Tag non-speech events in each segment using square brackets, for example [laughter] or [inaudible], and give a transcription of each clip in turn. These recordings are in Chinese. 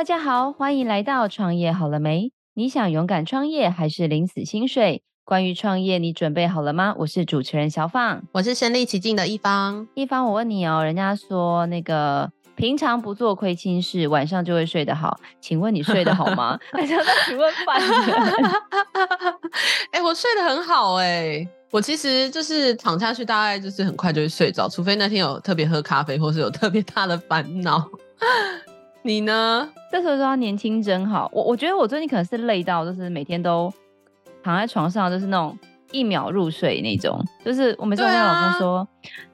大家好，欢迎来到创业好了没？你想勇敢创业还是领死薪水？关于创业，你准备好了吗？我是主持人小放，我是身历其境的一方。一方，我问你哦，人家说那个平常不做亏心事，晚上就会睡得好，请问你睡得好吗？还是请问犯人？[laughs] 哎，我睡得很好哎、欸，我其实就是躺下去，大概就是很快就会睡着，除非那天有特别喝咖啡，或是有特别大的烦恼。你呢？这时候说年轻真好。我我觉得我最近可能是累到，就是每天都躺在床上，就是那种一秒入睡那种。就是我每次跟我老公说，啊、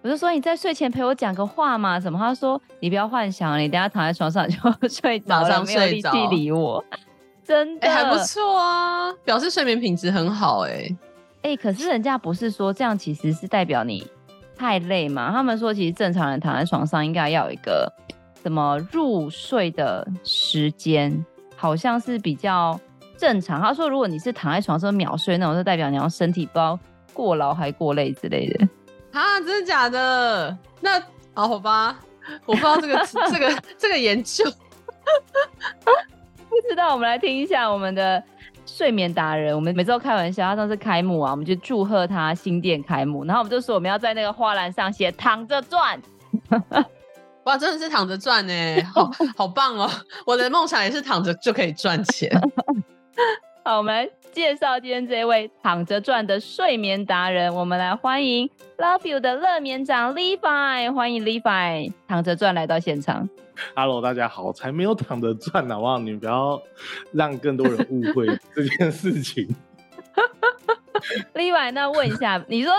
我就说你在睡前陪我讲个话嘛，什么？他说你不要幻想，你等下躺在床上 [laughs] 就睡着了，没有力气理我。[laughs] 真的、欸、还不错啊，表示睡眠品质很好哎、欸。哎、欸，可是人家不是说这样其实是代表你太累嘛？他们说其实正常人躺在床上应该要有一个。怎么入睡的时间好像是比较正常。他说，如果你是躺在床上秒睡那种，就代表你要身体不知道过劳还过累之类的。啊，真的假的？那好，好吧，我不知道这个这个这个研究，[laughs] 不知道。我们来听一下我们的睡眠达人。我们每次都开玩笑，他上次开幕啊，我们就祝贺他新店开幕，然后我们就说我们要在那个花篮上写“躺着赚”。哇，真的是躺着赚呢，[laughs] 好好棒哦！我的梦想也是躺着就可以赚钱。[laughs] 好，我们来介绍今天这位躺着赚的睡眠达人。我们来欢迎 Love You 的乐眠长 Levi，欢迎 Levi 躺着赚来到现场。Hello，大家好，才没有躺着赚好不好？你不要让更多人误会 [laughs] 这件事情。Levi，那问一下，你说？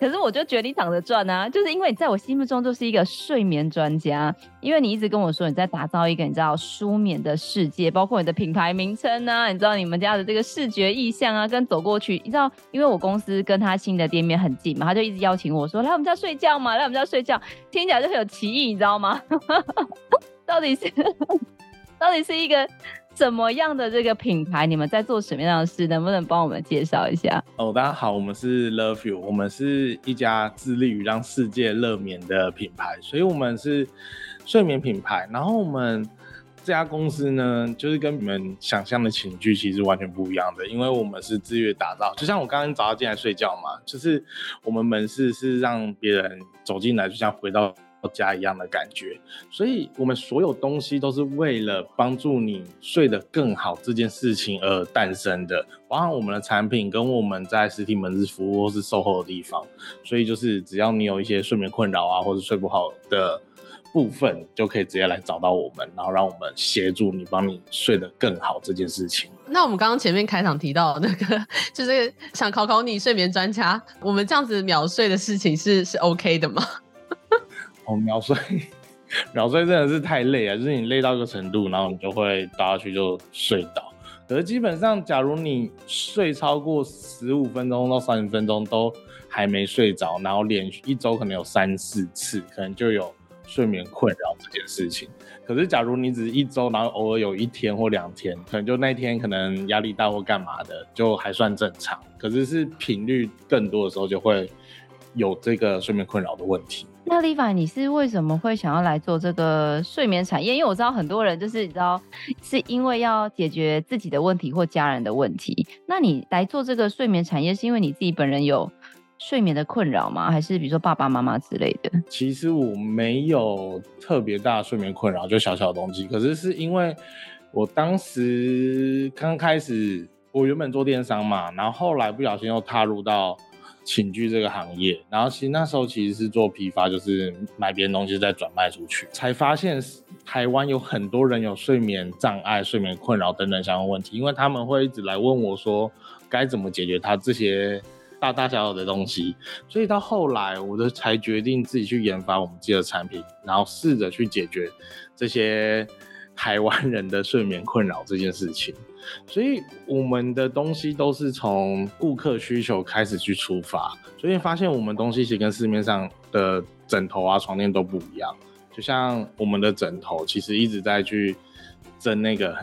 可是我就觉得你躺着赚啊，就是因为你在我心目中就是一个睡眠专家，因为你一直跟我说你在打造一个你知道舒眠的世界，包括你的品牌名称啊，你知道你们家的这个视觉意象啊，跟走过去，你知道，因为我公司跟他新的店面很近嘛，他就一直邀请我说来我们家睡觉嘛，来我们家睡觉，听起来就很有歧义，你知道吗？[laughs] 到底是 [laughs] 到底是一个。什么样的这个品牌？你们在做什么样的事？能不能帮我们介绍一下？哦，大家好，我们是 Love You，我们是一家致力于让世界乐眠的品牌，所以我们是睡眠品牌。然后我们这家公司呢，就是跟你们想象的寝具其实完全不一样的，因为我们是自愿打造。就像我刚刚早上进来睡觉嘛，就是我们门市是让别人走进来，就像回到。家一样的感觉，所以我们所有东西都是为了帮助你睡得更好这件事情而诞生的，包含我们的产品跟我们在实体门市服务或是售后的地方，所以就是只要你有一些睡眠困扰啊，或者睡不好的部分，就可以直接来找到我们，然后让我们协助你，帮你睡得更好这件事情。那我们刚刚前面开场提到那个，就是想考考你睡眠专家，我们这样子秒睡的事情是是 OK 的吗？哦，秒睡，秒睡真的是太累啊！就是你累到一个程度，然后你就会倒下去就睡倒。可是基本上，假如你睡超过十五分钟到三十分钟都还没睡着，然后连续一周可能有三四次，可能就有睡眠困扰这件事情。可是假如你只是一周，然后偶尔有一天或两天，可能就那天可能压力大或干嘛的，就还算正常。可是是频率更多的时候，就会有这个睡眠困扰的问题。那 l 凡你是为什么会想要来做这个睡眠产业？因为我知道很多人就是你知道，是因为要解决自己的问题或家人的问题。那你来做这个睡眠产业，是因为你自己本人有睡眠的困扰吗？还是比如说爸爸妈妈之类的？其实我没有特别大的睡眠困扰，就小小的东西。可是是因为我当时刚开始，我原本做电商嘛，然后后来不小心又踏入到。寝具这个行业，然后其实那时候其实是做批发，就是买别人东西再转卖出去，才发现台湾有很多人有睡眠障碍、睡眠困扰等等相关问题，因为他们会一直来问我说该怎么解决他这些大大小小的东西，所以到后来我就才决定自己去研发我们自己的产品，然后试着去解决这些台湾人的睡眠困扰这件事情。所以我们的东西都是从顾客需求开始去出发，所以发现我们东西其实跟市面上的枕头啊、床垫都不一样。就像我们的枕头，其实一直在去争那个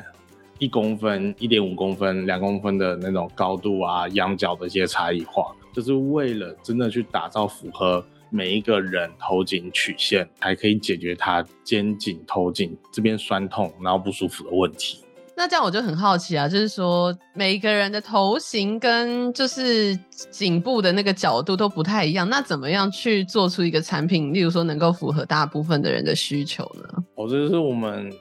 一公分、一点五公分、两公分的那种高度啊、仰角的一些差异化，就是为了真的去打造符合每一个人头颈曲线，还可以解决他肩颈、头颈这边酸痛然后不舒服的问题。那这样我就很好奇啊，就是说每一个人的头型跟就是颈部的那个角度都不太一样，那怎么样去做出一个产品，例如说能够符合大部分的人的需求呢？哦，这是我们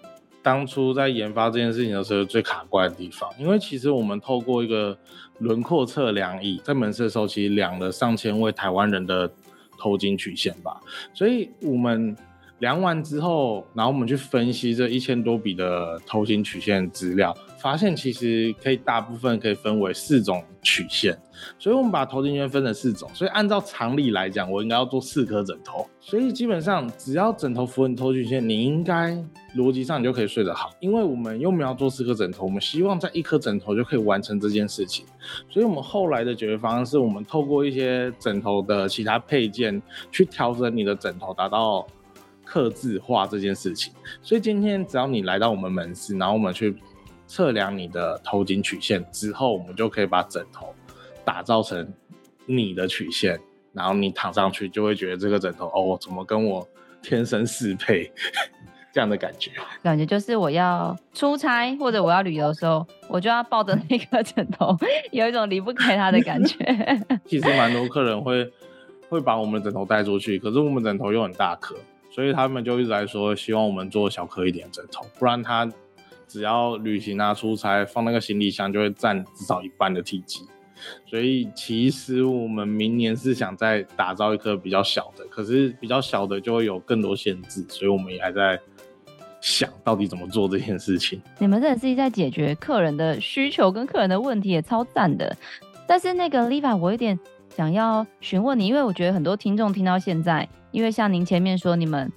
当初在研发这件事情的时候最卡怪的地方，因为其实我们透过一个轮廓测量仪在门市的时候，其实量了上千位台湾人的头颈曲线吧，所以我们。量完之后，然后我们去分析这一千多笔的头型曲线资料，发现其实可以大部分可以分为四种曲线，所以我们把头颈圈分成四种。所以按照常理来讲，我应该要做四颗枕头。所以基本上只要枕头符合你头曲线，你应该逻辑上你就可以睡得好。因为我们又没有做四颗枕头，我们希望在一颗枕头就可以完成这件事情。所以我们后来的解决方案是我们透过一些枕头的其他配件去调整你的枕头，达到。客制化这件事情，所以今天只要你来到我们门市，然后我们去测量你的头颈曲线之后，我们就可以把枕头打造成你的曲线，然后你躺上去就会觉得这个枕头哦，怎么跟我天生适配 [laughs] 这样的感觉？感觉就是我要出差或者我要旅游的时候，我就要抱着那个枕头，有一种离不开它的感觉。[laughs] 其实蛮多客人会会把我们的枕头带出去，可是我们枕头又很大颗。所以他们就一直来说，希望我们做小颗一点的枕头，不然他只要旅行啊、出差放那个行李箱，就会占至少一半的体积。所以其实我们明年是想再打造一颗比较小的，可是比较小的就会有更多限制，所以我们也还在想到底怎么做这件事情。你们真的是在解决客人的需求跟客人的问题，也超赞的。但是那个 Liva，我有点想要询问你，因为我觉得很多听众听到现在。因为像您前面说，你们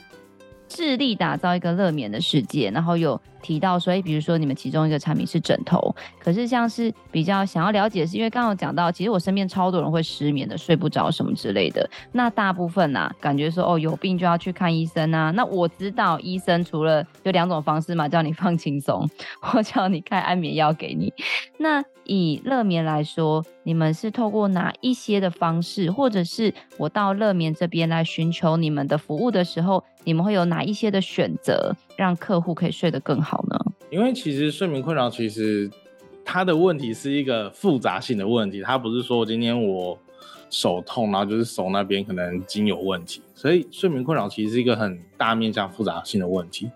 致力打造一个乐眠的世界，然后有提到，所以比如说你们其中一个产品是枕头，可是像是比较想要了解的是，因为刚刚讲到，其实我身边超多人会失眠的，睡不着什么之类的。那大部分呐、感觉说哦有病就要去看医生啊。那我知道医生除了有两种方式嘛，叫你放轻松，[laughs] 或叫你开安眠药给你。那以乐眠来说，你们是透过哪一些的方式，或者是我到乐眠这边来寻求你们的服务的时候，你们会有哪一些的选择，让客户可以睡得更好呢？因为其实睡眠困扰，其实它的问题是一个复杂性的问题，它不是说今天我手痛，然后就是手那边可能筋有问题，所以睡眠困扰其实是一个很大面向复杂性的问题。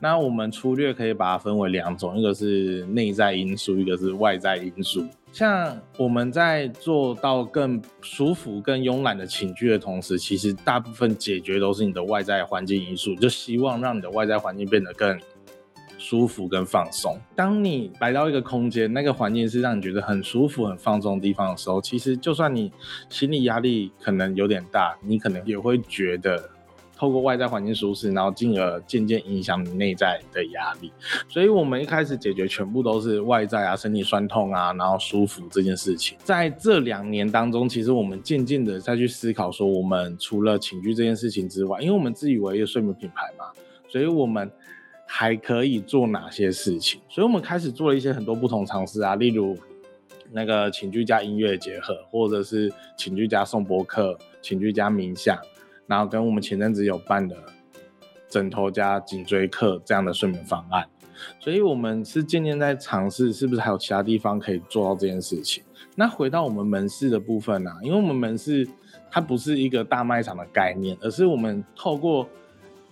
那我们粗略可以把它分为两种，一个是内在因素，一个是外在因素。像我们在做到更舒服、更慵懒的寝具的同时，其实大部分解决都是你的外在环境因素，就希望让你的外在环境变得更。舒服跟放松。当你来到一个空间，那个环境是让你觉得很舒服、很放松的地方的时候，其实就算你心理压力可能有点大，你可能也会觉得透过外在环境舒适，然后进而渐渐影响你内在的压力。所以，我们一开始解决全部都是外在啊，身体酸痛啊，然后舒服这件事情。在这两年当中，其实我们渐渐的再去思考说，我们除了寝具这件事情之外，因为我们自以为一个睡眠品牌嘛，所以我们。还可以做哪些事情？所以我们开始做了一些很多不同尝试啊，例如那个寝具加音乐结合，或者是寝具加颂钵课、寝具加冥想，然后跟我们前阵子有办的枕头加颈椎课这样的睡眠方案。所以我们是渐渐在尝试，是不是还有其他地方可以做到这件事情？那回到我们门市的部分啊，因为我们门市它不是一个大卖场的概念，而是我们透过。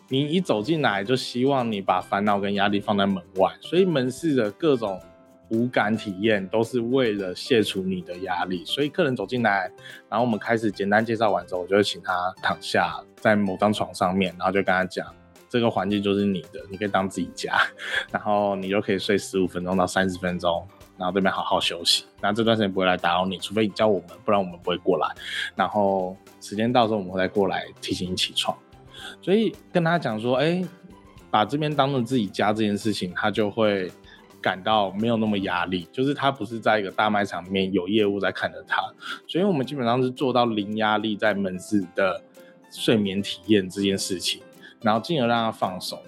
你一走进来，就希望你把烦恼跟压力放在门外，所以门市的各种无感体验都是为了卸除你的压力。所以客人走进来，然后我们开始简单介绍完之后，我就会请他躺下在某张床上面，然后就跟他讲，这个环境就是你的，你可以当自己家，然后你就可以睡十五分钟到三十分钟，然后这边好好休息。那这段时间不会来打扰你，除非你叫我们，不然我们不会过来。然后时间到时候我们会再过来提醒你起床。所以跟他讲说，哎、把这边当成自己家这件事情，他就会感到没有那么压力。就是他不是在一个大卖场里面有业务在看着他，所以我们基本上是做到零压力在门市的睡眠体验这件事情，然后进而让他放松。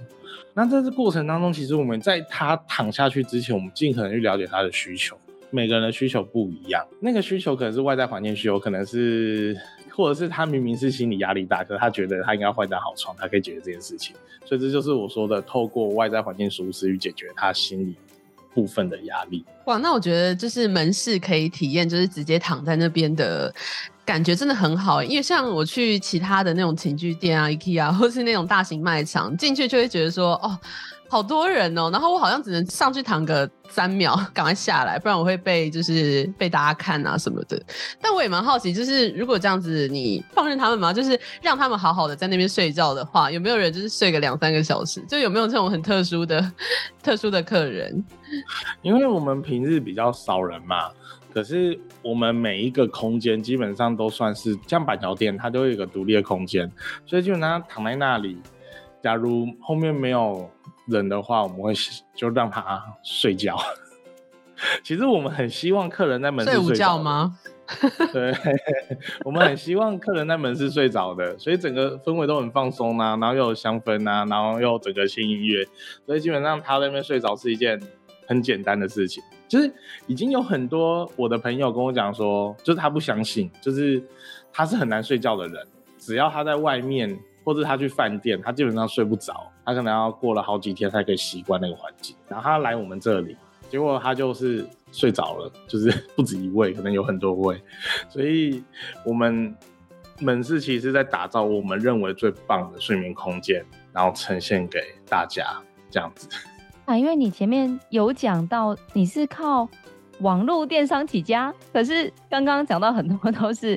那在这过程当中，其实我们在他躺下去之前，我们尽可能去了解他的需求。每个人的需求不一样，那个需求可能是外在环境需求，可能是或者是他明明是心理压力大，可是他觉得他应该换张好床，他可以解决这件事情。所以这就是我说的，透过外在环境舒适去解决他心理部分的压力。哇，那我觉得就是门市可以体验，就是直接躺在那边的感觉真的很好。因为像我去其他的那种情趣店啊、IKEA [laughs] 或是那种大型卖场，进去就会觉得说，哦。好多人哦，然后我好像只能上去躺个三秒，[laughs] 赶快下来，不然我会被就是被大家看啊什么的。但我也蛮好奇，就是如果这样子你放任他们嘛，就是让他们好好的在那边睡觉的话，有没有人就是睡个两三个小时？就有没有这种很特殊的、[laughs] 特殊的客人？因为我们平日比较少人嘛，可是我们每一个空间基本上都算是像板桥店，它都有一个独立的空间，所以基本上躺在那里，假如后面没有。人的话，我们会就让他睡觉。[laughs] 其实我们很希望客人在门市睡午觉吗？对，我们很希望客人在门市睡着的，所以整个氛围都很放松啊，然后又有香氛啊，然后又有整个轻音乐，所以基本上他在那边睡着是一件很简单的事情。就是已经有很多我的朋友跟我讲说，就是他不相信，就是他是很难睡觉的人，只要他在外面。或者他去饭店，他基本上睡不着，他可能要过了好几天才可以习惯那个环境。然后他来我们这里，结果他就是睡着了，就是不止一位，可能有很多位。所以我们门市其实是在打造我们认为最棒的睡眠空间，然后呈现给大家这样子。啊，因为你前面有讲到你是靠网络电商起家，可是刚刚讲到很多都是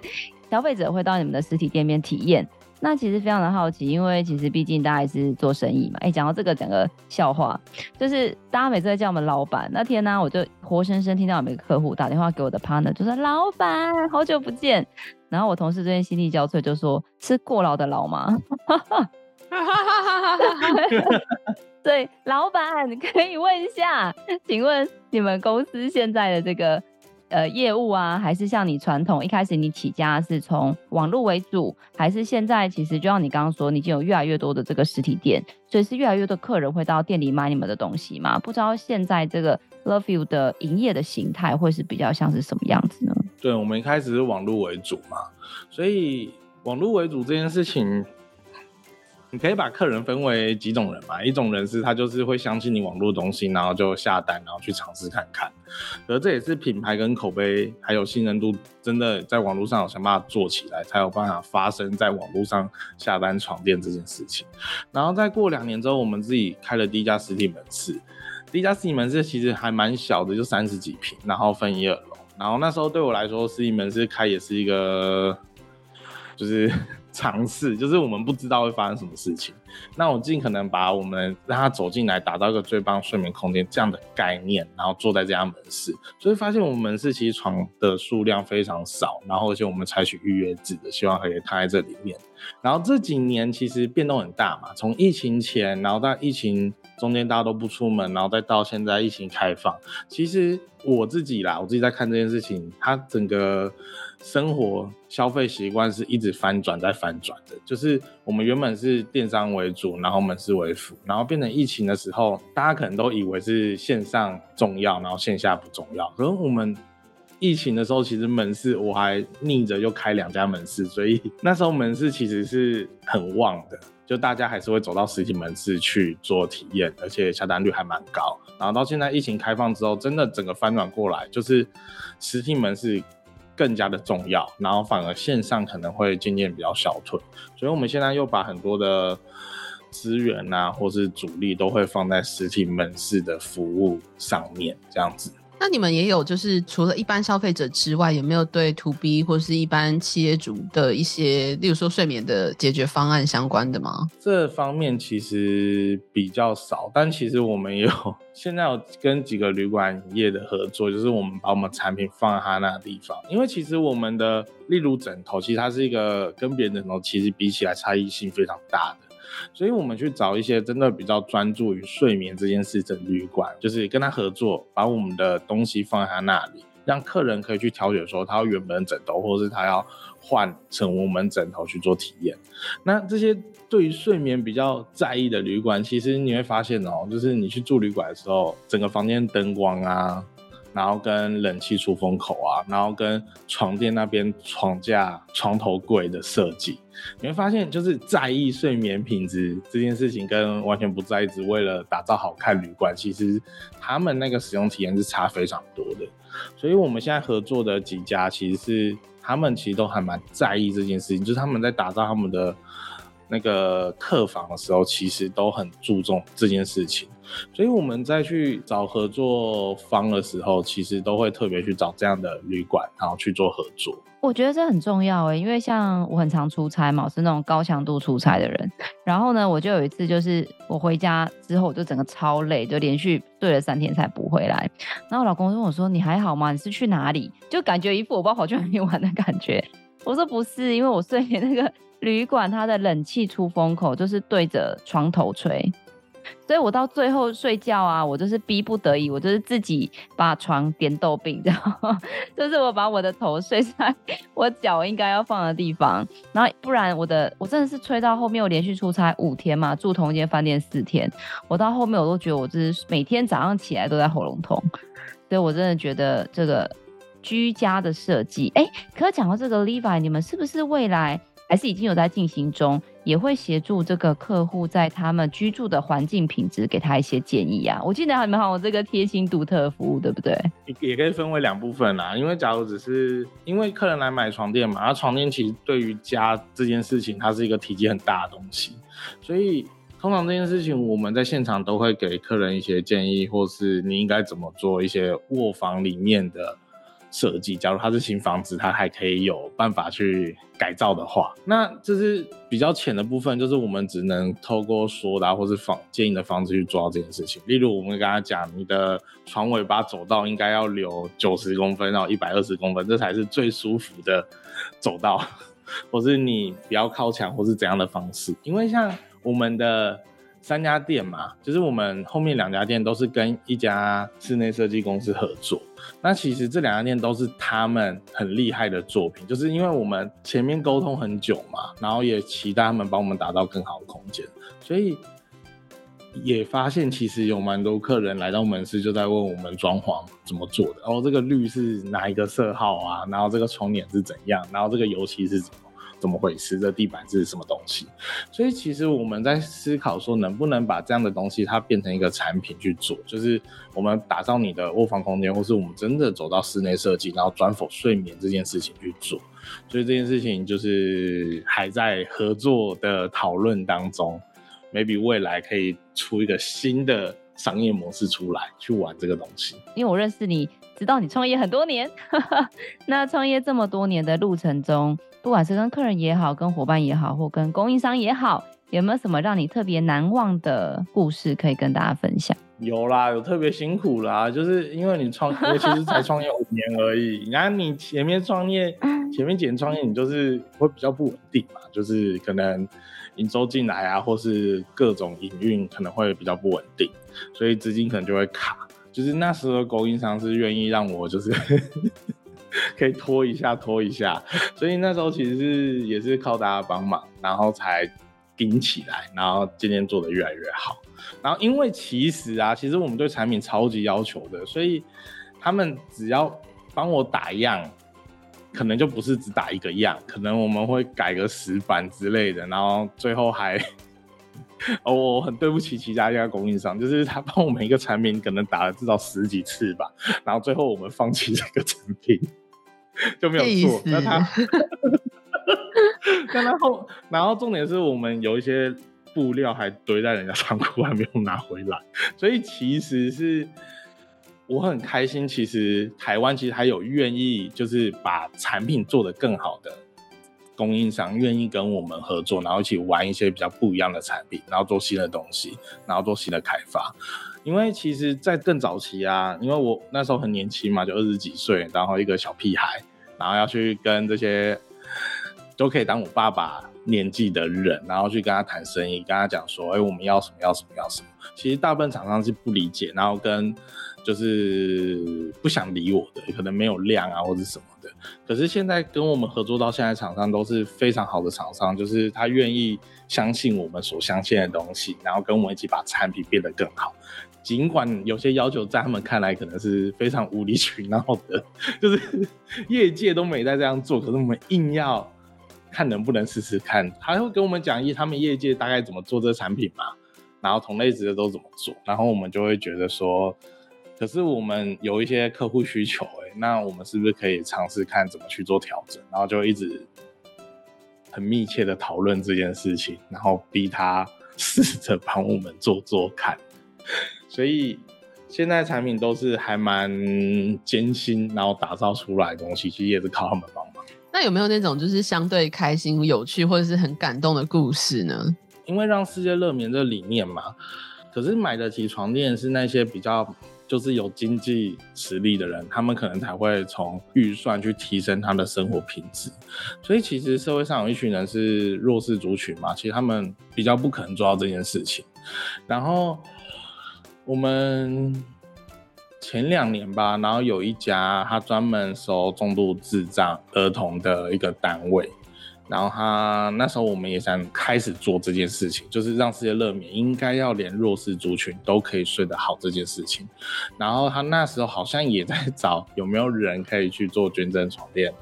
消费者会到你们的实体店面体验。那其实非常的好奇，因为其实毕竟大家也是做生意嘛。哎、欸，讲到这个，讲个笑话，就是大家每次在叫我们老板，那天呢、啊，我就活生生听到有一个客户打电话给我的 partner，就说：“老板，好久不见。”然后我同事最近心力交瘁，就说：“是过劳的劳吗？” [laughs] [laughs] [laughs] 对，老板 [laughs] 可以问一下，请问你们公司现在的这个？呃，业务啊，还是像你传统一开始你起家是从网络为主，还是现在其实就像你刚刚说，你已经有越来越多的这个实体店，所以是越来越多客人会到店里买你们的东西吗？不知道现在这个 Love You 的营业的形态会是比较像是什么样子呢？对，我们一开始是网络为主嘛，所以网络为主这件事情。你可以把客人分为几种人嘛？一种人是他就是会相信你网络东西，然后就下单，然后去尝试看看。而这也是品牌跟口碑还有信任度真的在网络上有想办法做起来，才有办法发生在网络上下单床垫这件事情。然后再过两年之后，我们自己开了第一家实体门市。第一家实体门市其实还蛮小的，就三十几平，然后分一二楼。然后那时候对我来说，实体门市开也是一个，就是。尝试就是我们不知道会发生什么事情，那我尽可能把我们让他走进来，打造一个最棒睡眠空间这样的概念，然后坐在这家门市，所以发现我们门市其实床的数量非常少，然后而且我们采取预约制的，希望可以躺在这里面。然后这几年其实变动很大嘛，从疫情前，然后到疫情中间大家都不出门，然后再到现在疫情开放，其实我自己啦，我自己在看这件事情，它整个。生活消费习惯是一直翻转在翻转的，就是我们原本是电商为主，然后门市为辅，然后变成疫情的时候，大家可能都以为是线上重要，然后线下不重要。可是我们疫情的时候，其实门市我还逆着又开两家门市，所以 [laughs] 那时候门市其实是很旺的，就大家还是会走到实体门市去做体验，而且下单率还蛮高。然后到现在疫情开放之后，真的整个翻转过来，就是实体门市。更加的重要，然后反而线上可能会渐渐比较消退，所以我们现在又把很多的资源啊，或是主力都会放在实体门市的服务上面，这样子。那你们也有，就是除了一般消费者之外，有没有对 To B 或是一般企业主的一些，例如说睡眠的解决方案相关的吗？这方面其实比较少，但其实我们有现在有跟几个旅馆业的合作，就是我们把我们产品放在他那个地方，因为其实我们的，例如枕头，其实它是一个跟别人枕头其实比起来差异性非常大的。所以，我们去找一些真的比较专注于睡眠这件事的旅馆，就是跟他合作，把我们的东西放在他那里，让客人可以去挑选说他要原本的枕头，或者是他要换成我们枕头去做体验。那这些对于睡眠比较在意的旅馆，其实你会发现哦，就是你去住旅馆的时候，整个房间灯光啊。然后跟冷气出风口啊，然后跟床垫那边床架、床头柜的设计，你会发现就是在意睡眠品质这件事情，跟完全不在意只为了打造好看旅馆，其实他们那个使用体验是差非常多的。所以我们现在合作的几家，其实是他们其实都还蛮在意这件事情，就是他们在打造他们的那个客房的时候，其实都很注重这件事情。所以我们在去找合作方的时候，其实都会特别去找这样的旅馆，然后去做合作。我觉得这很重要诶，因为像我很常出差嘛，我是那种高强度出差的人。然后呢，我就有一次，就是我回家之后，我就整个超累，就连续睡了三天才补回来。然后我老公问我说：“你还好吗？你是去哪里？”就感觉一副我不知道跑去哪里玩的感觉。我说：“不是，因为我睡那个旅馆，它的冷气出风口就是对着床头吹。”所以我到最后睡觉啊，我就是逼不得已，我就是自己把床点豆饼，然后，就是我把我的头睡在 [laughs] 我脚应该要放的地方，然后不然我的我真的是吹到后面，我连续出差五天嘛，住同一间饭店四天，我到后面我都觉得我就是每天早上起来都在喉咙痛，所以我真的觉得这个居家的设计，哎，可讲到这个 Levi，你们是不是未来？还是已经有在进行中，也会协助这个客户在他们居住的环境品质给他一些建议啊。我记得还蛮好，我这个贴心独特服务，对不对？也可以分为两部分啦。因为假如只是因为客人来买床垫嘛，那床垫其实对于家这件事情，它是一个体积很大的东西，所以通常这件事情我们在现场都会给客人一些建议，或是你应该怎么做一些卧房里面的。设计，假如它是新房子，它还可以有办法去改造的话，那这是比较浅的部分，就是我们只能透过说的、啊、或是房建议的方式去做到这件事情。例如，我们跟他讲，你的床尾巴走道应该要留九十公分到一百二十公分，这才是最舒服的走道，[laughs] 或是你不要靠墙，或是怎样的方式。因为像我们的。三家店嘛，就是我们后面两家店都是跟一家室内设计公司合作。那其实这两家店都是他们很厉害的作品，就是因为我们前面沟通很久嘛，然后也期待他们帮我们打造更好的空间，所以也发现其实有蛮多客人来到门市就在问我们装潢怎么做的，然后这个绿是哪一个色号啊，然后这个窗帘是怎样，然后这个油漆是怎么。怎么回事？这地板是什么东西？所以其实我们在思考说，能不能把这样的东西它变成一个产品去做，就是我们打造你的卧房空间，或是我们真的走到室内设计，然后专否睡眠这件事情去做。所以这件事情就是还在合作的讨论当中，maybe 未来可以出一个新的商业模式出来去玩这个东西。因为我认识你，知道你创业很多年，[laughs] 那创业这么多年的路程中。不管是跟客人也好，跟伙伴也好，或跟供应商也好，有没有什么让你特别难忘的故事可以跟大家分享？有啦，有特别辛苦啦，就是因为你创业其实才创业五年而已，[laughs] 然后你前面创业，前面几年创业，你就是会比较不稳定嘛，就是可能营收进来啊，或是各种营运可能会比较不稳定，所以资金可能就会卡。就是那时候供应商是愿意让我就是。可以拖一下，拖一下，所以那时候其实是也是靠大家帮忙，然后才顶起来，然后渐渐做得越来越好。然后因为其实啊，其实我们对产品超级要求的，所以他们只要帮我打样，可能就不是只打一个样，可能我们会改个十版之类的，然后最后还，哦，我很对不起其他家供应商，就是他帮我们一个产品可能打了至少十几次吧，然后最后我们放弃这个产品。[laughs] 就没有做，那他，[laughs] 但他后，然后重点是我们有一些布料还堆在人家仓库，还没有拿回来，所以其实是我很开心。其实台湾其实还有愿意就是把产品做得更好的供应商，愿意跟我们合作，然后一起玩一些比较不一样的产品，然后做新的东西，然后做新的开发。因为其实，在更早期啊，因为我那时候很年轻嘛，就二十几岁，然后一个小屁孩，然后要去跟这些都可以当我爸爸年纪的人，然后去跟他谈生意，跟他讲说，哎，我们要什么，要什么，要什么。其实大部分厂商是不理解，然后跟就是不想理我的，可能没有量啊，或者什么的。可是现在跟我们合作到现在，厂商都是非常好的厂商，就是他愿意相信我们所相信的东西，然后跟我们一起把产品变得更好。尽管有些要求在他们看来可能是非常无理取闹的，就是业界都没在这样做，可是我们硬要看能不能试试看。他会跟我们讲一他们业界大概怎么做这产品嘛，然后同类职的都怎么做，然后我们就会觉得说，可是我们有一些客户需求、欸，哎，那我们是不是可以尝试看怎么去做调整？然后就一直很密切的讨论这件事情，然后逼他。试着帮我们做做看，所以现在产品都是还蛮艰辛，然后打造出来的东西，其实也是靠他们帮忙。那有没有那种就是相对开心、有趣或者是很感动的故事呢？因为让世界乐眠这个理念嘛，可是买得起床垫是那些比较。就是有经济实力的人，他们可能才会从预算去提升他的生活品质。所以其实社会上有一群人是弱势族群嘛，其实他们比较不可能做到这件事情。然后我们前两年吧，然后有一家他专门收重度智障儿童的一个单位。然后他那时候我们也想开始做这件事情，就是让世界乐眠应该要连弱势族群都可以睡得好这件事情。然后他那时候好像也在找有没有人可以去做捐赠床垫，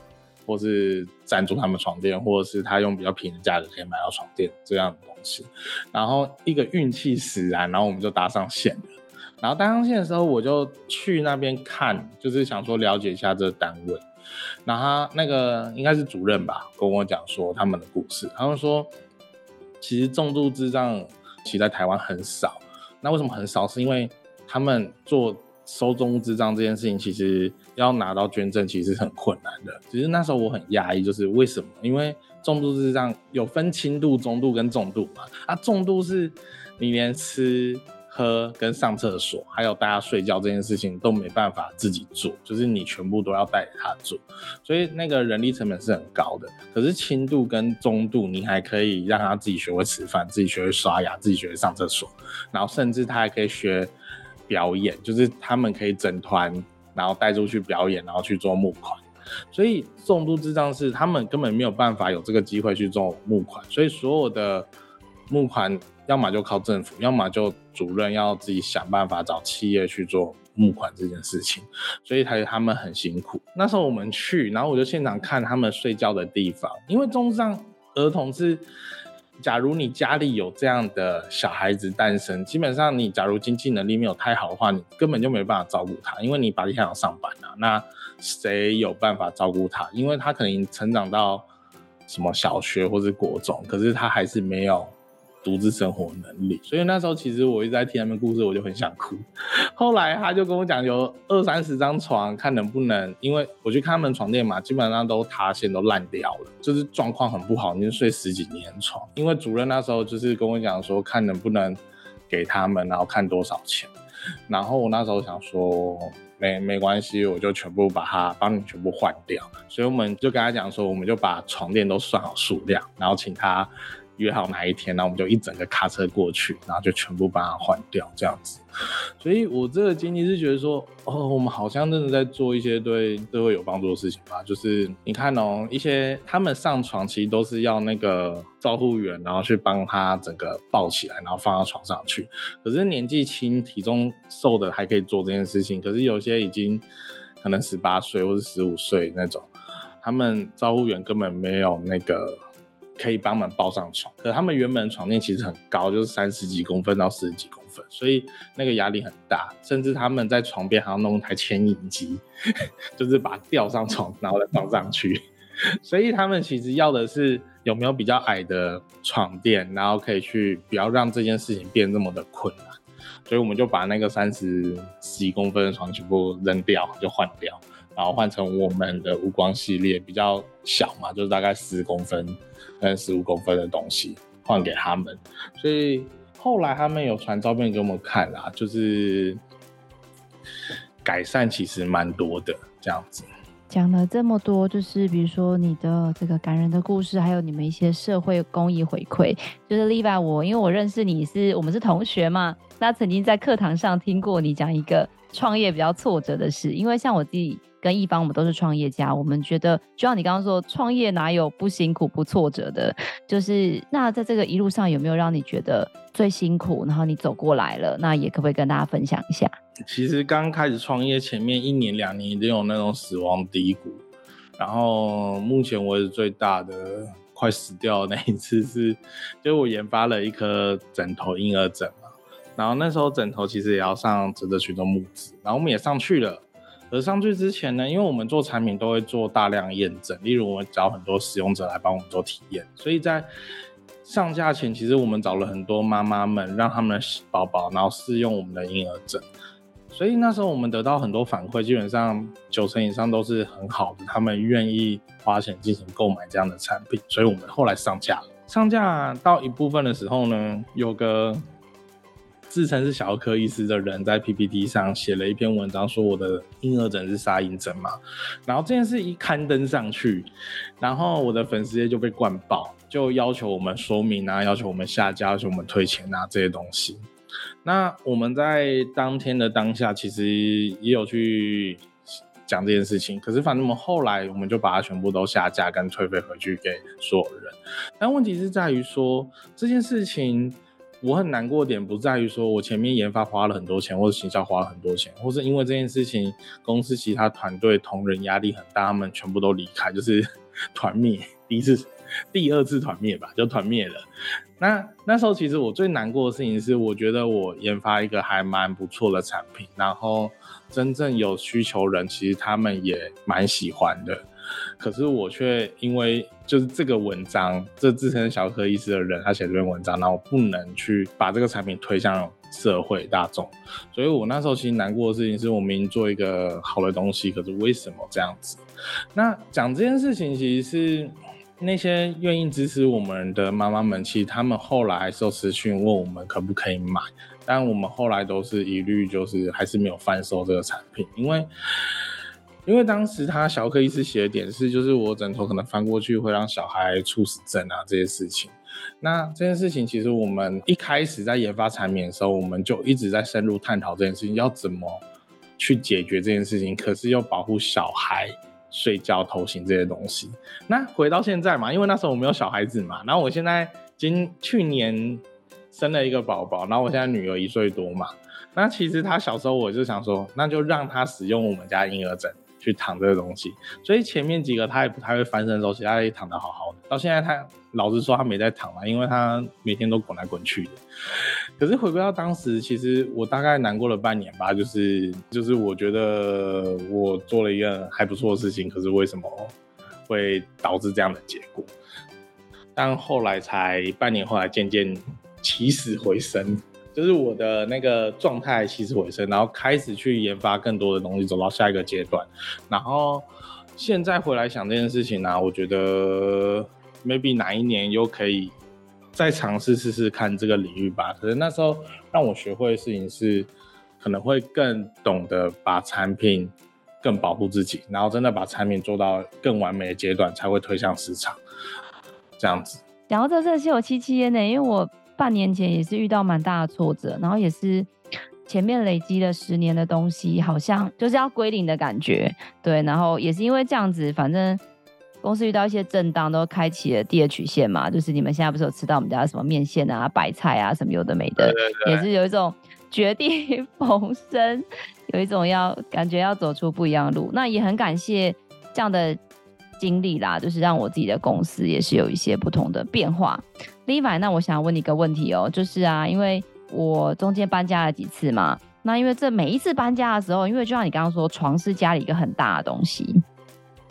或是赞助他们床垫，或者是他用比较便宜的价格可以买到床垫这样的东西。然后一个运气使然，然后我们就搭上线。然后搭上线的时候，我就去那边看，就是想说了解一下这个单位。然后他那个应该是主任吧，跟我讲说他们的故事。他们说，其实重度智障其实在台湾很少。那为什么很少？是因为他们做收重度智障这件事情，其实要拿到捐赠其实是很困难的。其实那时候我很压抑，就是为什么？因为重度智障有分轻度、中度跟重度嘛。啊，重度是你连吃。喝跟上厕所，还有大家睡觉这件事情都没办法自己做，就是你全部都要带着他做，所以那个人力成本是很高的。可是轻度跟中度，你还可以让他自己学会吃饭，自己学会刷牙，自己学会上厕所，然后甚至他还可以学表演，就是他们可以整团，然后带出去表演，然后去做募款。所以重度智障是他们根本没有办法有这个机会去做募款，所以所有的募款。要么就靠政府，要么就主任要自己想办法找企业去做募款这件事情，所以他他们很辛苦。那时候我们去，然后我就现场看他们睡觉的地方，因为重症儿童是，假如你家里有这样的小孩子诞生，基本上你假如经济能力没有太好的话，你根本就没办法照顾他，因为你白天要上班啊，那谁有办法照顾他？因为他可能成长到什么小学或是国中，可是他还是没有。独自生活能力，所以那时候其实我一直在听他们故事，我就很想哭。后来他就跟我讲，有二三十张床，看能不能，因为我去看他们床垫嘛，基本上都塌陷，都烂掉了，就是状况很不好，已经睡十几年床。因为主任那时候就是跟我讲说，看能不能给他们，然后看多少钱。然后我那时候想说，没没关系，我就全部把它帮你全部换掉。所以我们就跟他讲说，我们就把床垫都算好数量，然后请他。约好哪一天，然后我们就一整个卡车过去，然后就全部把它换掉，这样子。所以我这个经历是觉得说，哦，我们好像真的在做一些对社会有帮助的事情吧。就是你看哦，一些他们上床其实都是要那个照护员，然后去帮他整个抱起来，然后放到床上去。可是年纪轻、体重瘦的还可以做这件事情，可是有些已经可能十八岁或是十五岁那种，他们照护员根本没有那个。可以帮忙抱上床，可他们原本的床垫其实很高，就是三十几公分到四十几公分，所以那个压力很大，甚至他们在床边还要弄一台牵引机，[laughs] 就是把吊上床，然后再放上去。所以他们其实要的是有没有比较矮的床垫，然后可以去不要让这件事情变那么的困难。所以我们就把那个三十几公分的床全部扔掉，就换掉，然后换成我们的无光系列，比较小嘛，就是大概十公分。跟十五公分的东西换给他们，所以后来他们有传照片给我们看啦，就是改善其实蛮多的这样子。讲了这么多，就是比如说你的这个感人的故事，还有你们一些社会公益回馈。就是 Liva，我因为我认识你是我们是同学嘛，那曾经在课堂上听过你讲一个创业比较挫折的事，因为像我自己。跟一方我们都是创业家，我们觉得就像你刚刚说，创业哪有不辛苦不挫折的？就是那在这个一路上有没有让你觉得最辛苦，然后你走过来了？那也可不可以跟大家分享一下？其实刚开始创业前面一年两年一定有那种死亡低谷，然后目前为止最大的快死掉的那一次是，就我研发了一颗枕头婴儿枕嘛，然后那时候枕头其实也要上值得群众募资，然后我们也上去了，而上去之前呢，因为我们做产品都会做大量验证，例如我们找很多使用者来帮我们做体验，所以在上架前，其实我们找了很多妈妈们，让他们的宝宝然后试用我们的婴儿枕。所以那时候我们得到很多反馈，基本上九成以上都是很好的，他们愿意花钱进行购买这样的产品。所以我们后来上架了，上架到一部分的时候呢，有个自称是小儿科医师的人在 PPT 上写了一篇文章，说我的婴儿枕是沙银枕嘛。然后这件事一刊登上去，然后我的粉丝页就被灌爆，就要求我们说明啊，要求我们下架，要求我们退钱啊这些东西。那我们在当天的当下，其实也有去讲这件事情，可是反正我们后来我们就把它全部都下架跟退费回去给所有人。但问题是在于说，这件事情我很难过点不在于说我前面研发花了很多钱，或者行销花了很多钱，或是因为这件事情公司其他团队同仁压力很大，他们全部都离开，就是 [laughs] 团灭，第一次、第二次团灭吧，就团灭了。那那时候其实我最难过的事情是，我觉得我研发一个还蛮不错的产品，然后真正有需求人其实他们也蛮喜欢的，可是我却因为就是这个文章，这自称小科医师的人他写这篇文章，然后不能去把这个产品推向社会大众，所以我那时候其实难过的事情是我明明做一个好的东西，可是为什么这样子？那讲这件事情其实是。那些愿意支持我们的妈妈们，其实他们后来还是有私讯问我们可不可以买，但我们后来都是一律就是还是没有贩售这个产品，因为因为当时他小儿科医师写的点是，就是我枕头可能翻过去会让小孩猝死症啊这些事情。那这件事情其实我们一开始在研发产品的时候，我们就一直在深入探讨这件事情要怎么去解决这件事情，可是又保护小孩。睡觉、头型这些东西。那回到现在嘛，因为那时候我没有小孩子嘛，然后我现在今去年生了一个宝宝，然后我现在女儿一岁多嘛。那其实她小时候我就想说，那就让她使用我们家婴儿枕。去躺这个东西，所以前面几个他也不太会翻身的时候，其实他也躺得好好的。到现在他老实说他没在躺了，因为他每天都滚来滚去。可是回归到当时，其实我大概难过了半年吧，就是就是我觉得我做了一个还不错的事情，可是为什么会导致这样的结果？但后来才半年后来渐渐起死回生。就是我的那个状态起死回生，然后开始去研发更多的东西，走到下一个阶段。然后现在回来想这件事情呢、我觉得 maybe 哪一年又可以再尝试试试看这个领域吧。可是那时候让我学会的事情是，可能会更懂得把产品更保护自己，然后真的把产品做到更完美的阶段，才会推向市场。这样子。讲到这，真的是有戚戚焉呢，因为我。半年前也是遇到蛮大的挫折，然后也是前面累积了十年的东西，好像就是要归零的感觉，对。然后也是因为这样子，反正公司遇到一些震荡，都开启了第二曲线嘛。就是你们现在不是有吃到我们家的什么面线啊、白菜啊什么有的没的，对对对，也是有一种绝地 [laughs] 逢生，有一种要感觉要走出不一样的路。那也很感谢这样的经历啦，就是让我自己的公司也是有一些不同的变化。Levi，那我想问你一个问题哦，就是啊，因为我中间搬家了几次嘛，那因为这每一次搬家的时候，因为就像你刚刚说，床是家里一个很大的东西，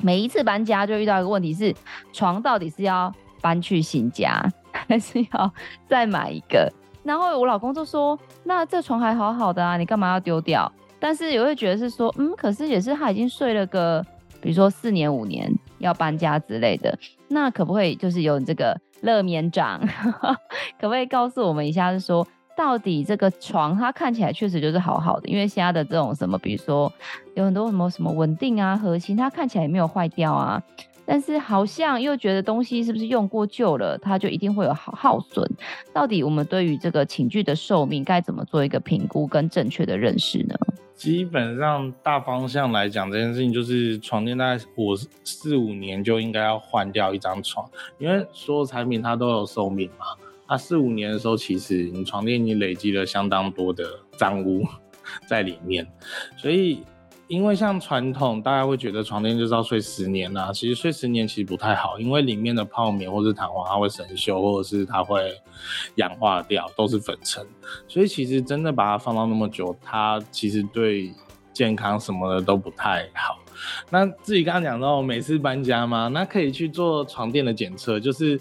每一次搬家就遇到一个问题是，床到底是要搬去新家，[laughs] 还是要再买一个？然后我老公就说，那这床还好好的啊，你干嘛要丢掉？但是也会觉得是说，嗯，可是也是他已经睡了个，比如说四年五年要搬家之类的，那可不可以就是有这个？乐眠长，可不可以告诉我们一下，是说到底这个床它看起来确实就是好好的，因为现在的这种什么，比如说有很多什么什么稳定啊、核心，它看起来也没有坏掉啊，但是好像又觉得东西是不是用过旧了，它就一定会有耗耗损。到底我们对于这个寝具的寿命该怎么做一个评估跟正确的认识呢？基本上大方向来讲，这件事情就是床垫大概我四五年就应该要换掉一张床，因为所有产品它都有寿命嘛。那四五年的时候，其实你床垫已经累积了相当多的脏污 [laughs] 在里面，所以。因为像传统，大家会觉得床垫就是要睡十年呐、啊，其实睡十年其实不太好，因为里面的泡棉或是弹簧它会生锈，或者是它会氧化掉，都是粉尘，所以其实真的把它放到那么久，它其实对健康什么的都不太好。那自己刚刚讲到每次搬家嘛，那可以去做床垫的检测，就是。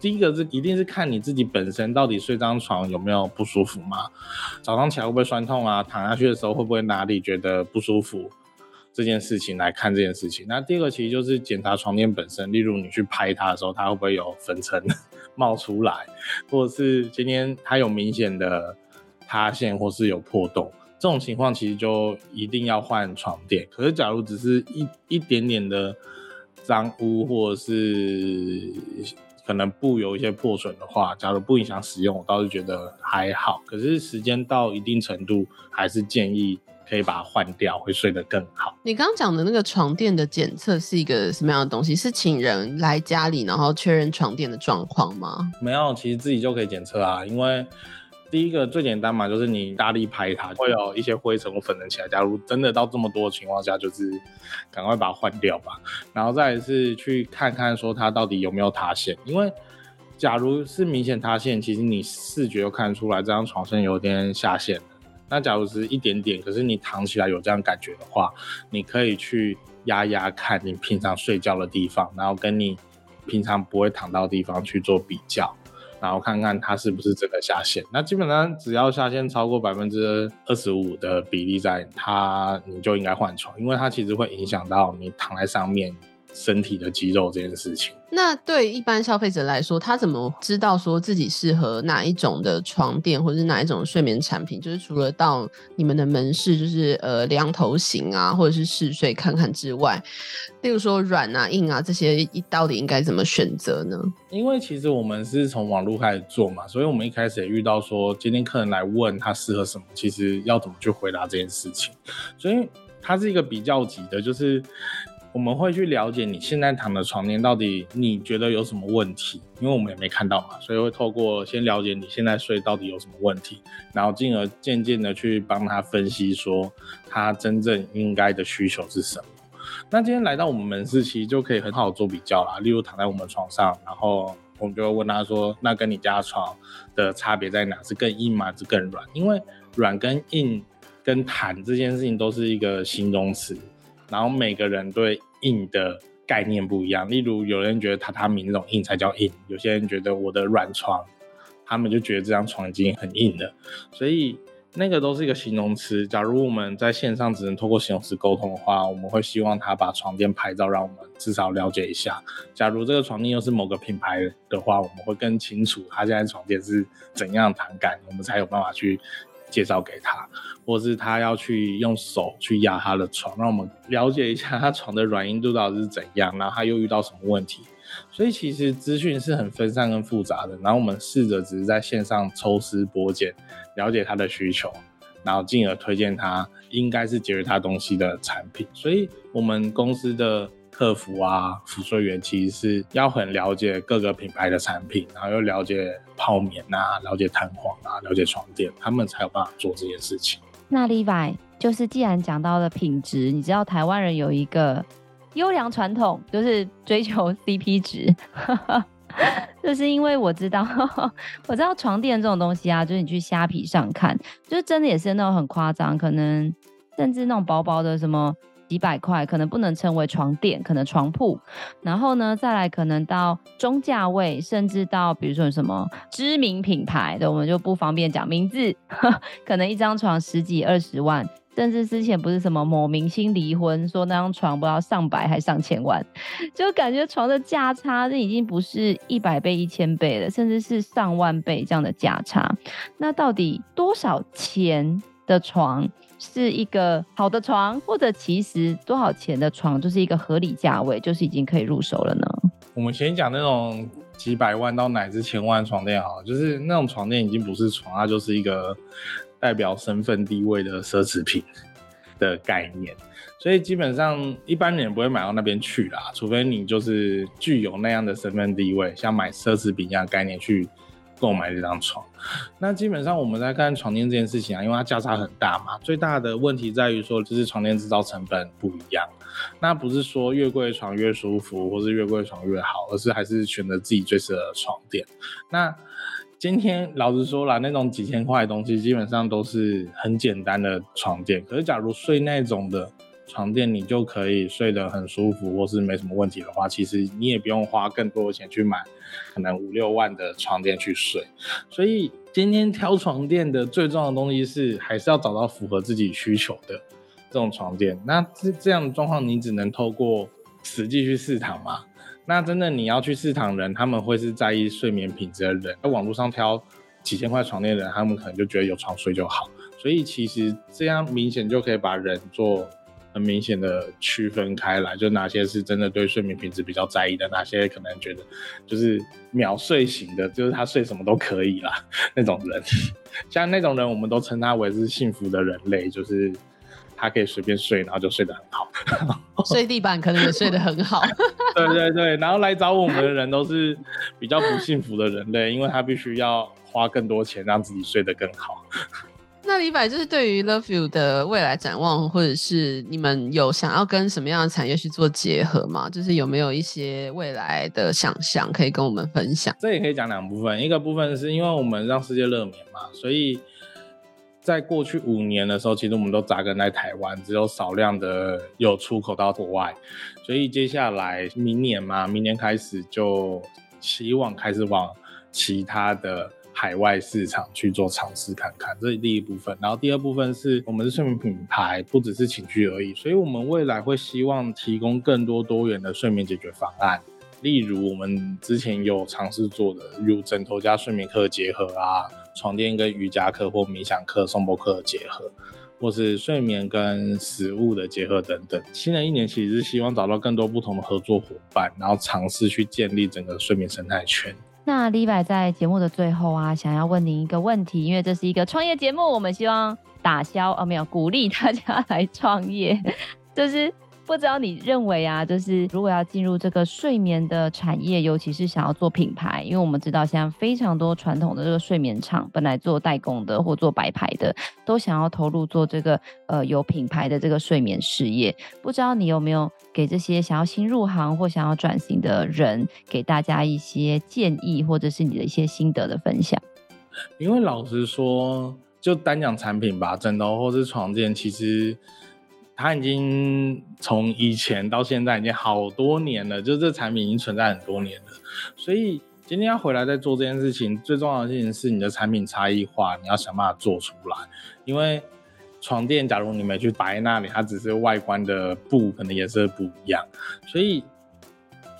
第一个是一定是看你自己本身到底睡张床有没有不舒服嘛？早上起来会不会酸痛啊？躺下去的时候会不会哪里觉得不舒服？这件事情来看这件事情。那第二个其实就是检查床垫本身，例如你去拍它的时候，它会不会有粉尘 [laughs] 冒出来，或者是今天它有明显的塌陷或是有破洞，这种情况其实就一定要换床垫。可是假如只是一一点点的脏污或者是可能布有一些破损的话，假如不影响使用，我倒是觉得还好。可是时间到一定程度，还是建议可以把它换掉，会睡得更好。你刚刚讲的那个床垫的检测是一个什么样的东西？是请人来家里，然后确认床垫的状况吗？没有，其实自己就可以检测啊，因为。第一个最简单嘛，就是你大力拍它，会有一些灰尘或粉尘起来。假如真的到这么多的情况下，就是赶快把它换掉吧。然后再来是去看看说它到底有没有塌陷，因为假如是明显塌陷，其实你视觉又看出来这张床身有点下陷。那假如是一点点，可是你躺起来有这样感觉的话，你可以去压压看你平常睡觉的地方，然后跟你平常不会躺到的地方去做比较。然后看看它是不是真的下限，那基本上只要下限超过百分之二十五的比例在它，你就应该换床，因为它其实会影响到你躺在上面身体的肌肉这件事情。那对一般消费者来说，他怎么知道说自己适合哪一种的床垫，或者是哪一种睡眠产品？就是除了到你们的门市，就是呃量头型啊，或者是试睡看看之外，例如说软啊、硬啊这些，到底应该怎么选择呢？因为其实我们是从网络开始做嘛，所以我们一开始也遇到说，今天客人来问他适合什么，其实要怎么去回答这件事情，所以它是一个比较级的，就是。我们会去了解你现在躺的床垫到底你觉得有什么问题，因为我们也没看到嘛，所以会透过先了解你现在睡到底有什么问题，然后进而渐渐的去帮他分析说他真正应该的需求是什么。那今天来到我们门市，其实就可以很好做比较啦。例如躺在我们床上，然后我们就会问他说：“那跟你家床的差别在哪？是更硬吗？是更软？”因为软跟硬跟弹这件事情都是一个形容词。然后每个人对硬的概念不一样，例如有人觉得榻榻米那种硬才叫硬，有些人觉得我的软床，他们就觉得这张床已经很硬了，所以那个都是一个形容词。假如我们在线上只能透过形容词沟通的话，我们会希望他把床垫拍照，让我们至少了解一下。假如这个床垫又是某个品牌的话，我们会更清楚他现在床垫是怎样的弹感，我们才有办法去。介绍给他，或是他要去用手去压他的床，让我们了解一下他床的软硬度到底是怎样，然后他又遇到什么问题。所以其实资讯是很分散跟复杂的，然后我们试着只是在线上抽丝剥茧，了解他的需求，然后进而推荐他应该是解决他东西的产品。所以我们公司的。客服啊，辅睡员其实是要很了解各个品牌的产品，然后又了解泡棉啊，了解弹簧啊，了解床垫，他们才有办法做这件事情。那 Levi 就是既然讲到了品质，你知道台湾人有一个优良传统，就是追求 [laughs] CP 值，[laughs] 就是因为我知道，[laughs] 我知道床垫这种东西啊，就是你去虾皮上看，就是真的也是那种很夸张，可能甚至那种薄薄的什么。几百块可能不能称为床垫，可能床铺。然后呢，再来可能到中价位，甚至到比如说什么知名品牌的，我们就不方便讲名字。[laughs] 可能一张床十几二十万，甚至之前不是什么某明星离婚，说那张床不知道上百还上千万，[laughs] 就感觉床的价差这已经不是一百倍、一千倍了，甚至是上万倍这样的价差。那到底多少钱的床？是一个好的床，或者其实多少钱的床就是一个合理价位，就是已经可以入手了呢？我们先讲那种几百万到乃至千万床垫，好，就是那种床垫已经不是床，它就是一个代表身份地位的奢侈品的概念。所以基本上一般人不会买到那边去啦，除非你就是具有那样的身份地位，像买奢侈品一样概念去购买这张床。那基本上我们在看床垫这件事情啊，因为它价差很大嘛，最大的问题在于说就是床垫制造成本不一样。那不是说越贵的床越舒服，或是越贵的床越好，而是还是选择自己最适合的床垫。那今天老实说啦，那种几千块的东西基本上都是很简单的床垫。可是假如睡那种的床垫，你就可以睡得很舒服，或是没什么问题的话，其实你也不用花更多的钱去买可能五六万的床垫去睡。所以今天挑床垫的最重要的东西是，还是要找到符合自己需求的这种床垫。那这这样的状况，你只能透过实际去试躺嘛。那真的你要去试躺人，他们会是在意睡眠品质的人。在网络上挑几千块床垫的人，他们可能就觉得有床睡就好。所以其实这样明显就可以把人做很明显的区分开来，就哪些是真的对睡眠品质比较在意的，哪些可能觉得就是秒睡型的，就是他睡什么都可以啦那种人。像那种人，我们都称他为是幸福的人类，就是。他可以随便睡，然后就睡得很好。[laughs] 睡地板可能也睡得很好。[laughs] 对对对，然后来找我们的人都是比较不幸福的人类，因为他必须要花更多钱让自己睡得更好。那李白就是对于 Love You 的未来展望，或者是你们有想要跟什么样的产业去做结合吗？就是有没有一些未来的想象可以跟我们分享？这也可以讲两部分，一个部分是因为我们让世界热眠嘛，所以。在过去五年的时候，其实我们都扎根在台湾，只有少量的有出口到国外。所以接下来明年嘛，明年开始就希望开始往其他的海外市场去做尝试看看，这是第一部分。然后第二部分是我们是睡眠品牌，不只是寝具而已，所以我们未来会希望提供更多多元的睡眠解决方案。例如我们之前有尝试做的，如枕头加睡眠课结合啊。床垫跟瑜伽课或冥想课、颂钵课结合，或是睡眠跟食物的结合等等。新的一年其实是希望找到更多不同的合作伙伴，然后尝试去建立整个睡眠生态圈。那 Levi 在节目的最后啊，想要问您一个问题，因为这是一个创业节目，我们希望打消啊，没有鼓励大家来创业，[laughs] 就是。不知道你认为啊，就是如果要进入这个睡眠的产业，尤其是想要做品牌，因为我们知道现在非常多传统的这个睡眠厂，本来做代工的或做白牌的，都想要投入做这个呃有品牌的这个睡眠事业。不知道你有没有给这些想要新入行或想要转型的人，给大家一些建议，或者是你的一些心得的分享？因为老实说，就单讲产品吧，枕头或是床垫，其实。它已经从以前到现在已经好多年了，就这产品已经存在很多年了。所以今天要回来再做这件事情，最重要的事情是你的产品差异化，你要想办法做出来。因为床垫，假如你没去摆那里，它只是外观的布，可能颜色不一样。所以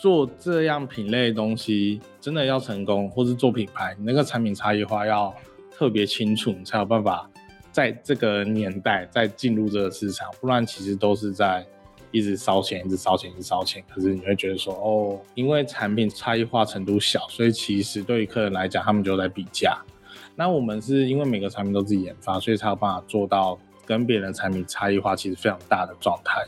做这样品类的东西，真的要成功，或是做品牌，你那个产品差异化要特别清楚，你才有办法。在这个年代再进入这个市场，不然其实都是在一直烧钱，一直烧钱，一直烧钱。可是你会觉得说，哦，因为产品差异化程度小，所以其实对于客人来讲，他们就在比价。那我们是因为每个产品都自己研发，所以才有办法做到跟别人的产品差异化其实非常大的状态。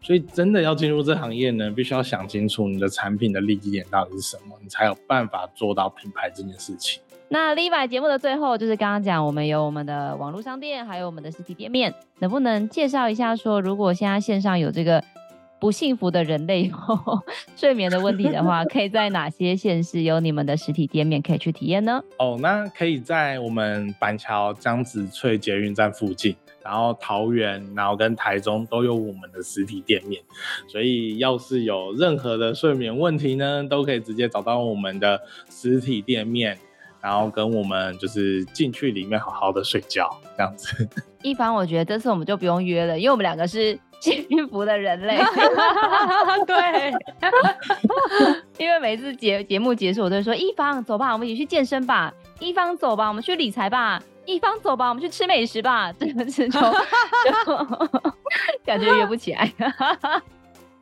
所以真的要进入这行业呢，必须要想清楚你的产品的利基点到底是什么，你才有办法做到品牌这件事情。那 Levi 节目的最后，就是刚刚讲，我们有我们的网络商店，还有我们的实体店面，能不能介绍一下？说如果现在线上有这个不幸福的人类 [laughs] 睡眠的问题的话，[laughs] 可以在哪些县市有你们的实体店面可以去体验呢？哦，那可以在我们板桥江子翠捷运站附近，然后桃园，然后跟台中都有我们的实体店面，所以要是有任何的睡眠问题呢，都可以直接找到我们的实体店面。然后跟我们就是进去里面好好的睡觉这样子。[laughs] 一凡，我觉得这次我们就不用约了，因为我们两个是幸福的人类。[laughs] 对，[laughs] 因为每次节节目结束，我都会说：一方，走吧，我们一起去健身吧；一方，走吧，我们去理财吧；一方，走吧，我们去吃美食吧。这个时候就感觉约不起来。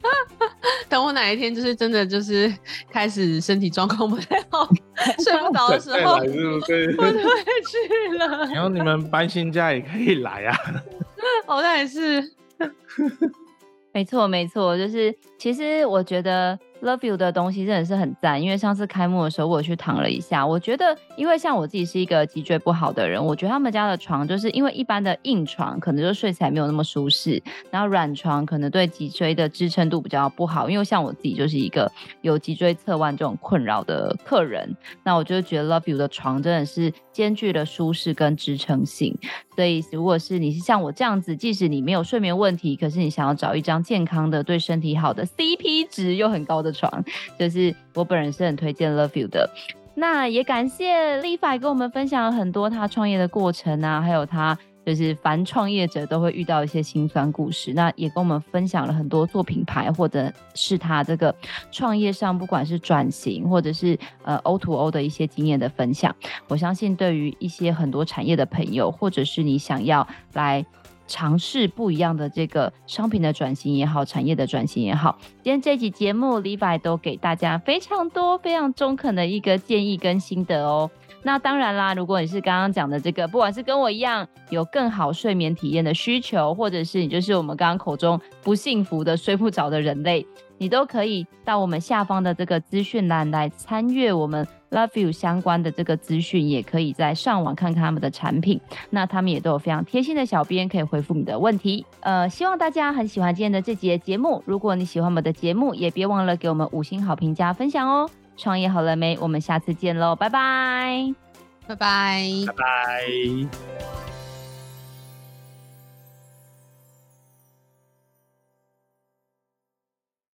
[laughs] 等我哪一天就是真的就是开始身体状况不太好，[laughs] 睡不着的时候，我就会去了。然后你们搬新家也可以来啊。[laughs] 哦，那也是。没错，没错，就是其实我觉得。Love You 的东西真的是很赞，因为上次开幕的时候我去躺了一下，我觉得，因为像我自己是一个脊椎不好的人，我觉得他们家的床就是因为一般的硬床可能就睡起来没有那么舒适，然后软床可能对脊椎的支撑度比较不好，因为像我自己就是一个有脊椎侧弯这种困扰的客人，那我就觉得 Love You 的床真的是兼具了舒适跟支撑性，所以如果是你是像我这样子，即使你没有睡眠问题，可是你想要找一张健康的、对身体好的、CP 值又很高的床，就是我本人是很推荐 Love You 的。那也感谢 Levi 跟我们分享了很多他创业的过程啊，还有他。就是凡创业者都会遇到一些辛酸故事，那也跟我们分享了很多做品牌或者是他这个创业上，不管是转型或者是呃 O to O 的一些经验的分享。我相信对于一些很多产业的朋友，或者是你想要来尝试不一样的这个商品的转型也好，产业的转型也好，今天这集节目 Levi 都给大家非常多非常中肯的一个建议跟心得哦。那当然啦，如果你是刚刚讲的这个，不管是跟我一样有更好睡眠体验的需求，或者是你就是我们刚刚口中不幸福的睡不着的人类，你都可以到我们下方的这个资讯栏来参阅我们 Love You 相关的这个资讯，也可以在上网看看他们的产品。那他们也都有非常贴心的小编可以回复你的问题。呃，希望大家很喜欢今天的这集的节目。如果你喜欢我们的节目，也别忘了给我们五星好评加分享哦。创业好了没？我们下次见喽，拜拜，拜拜，拜拜。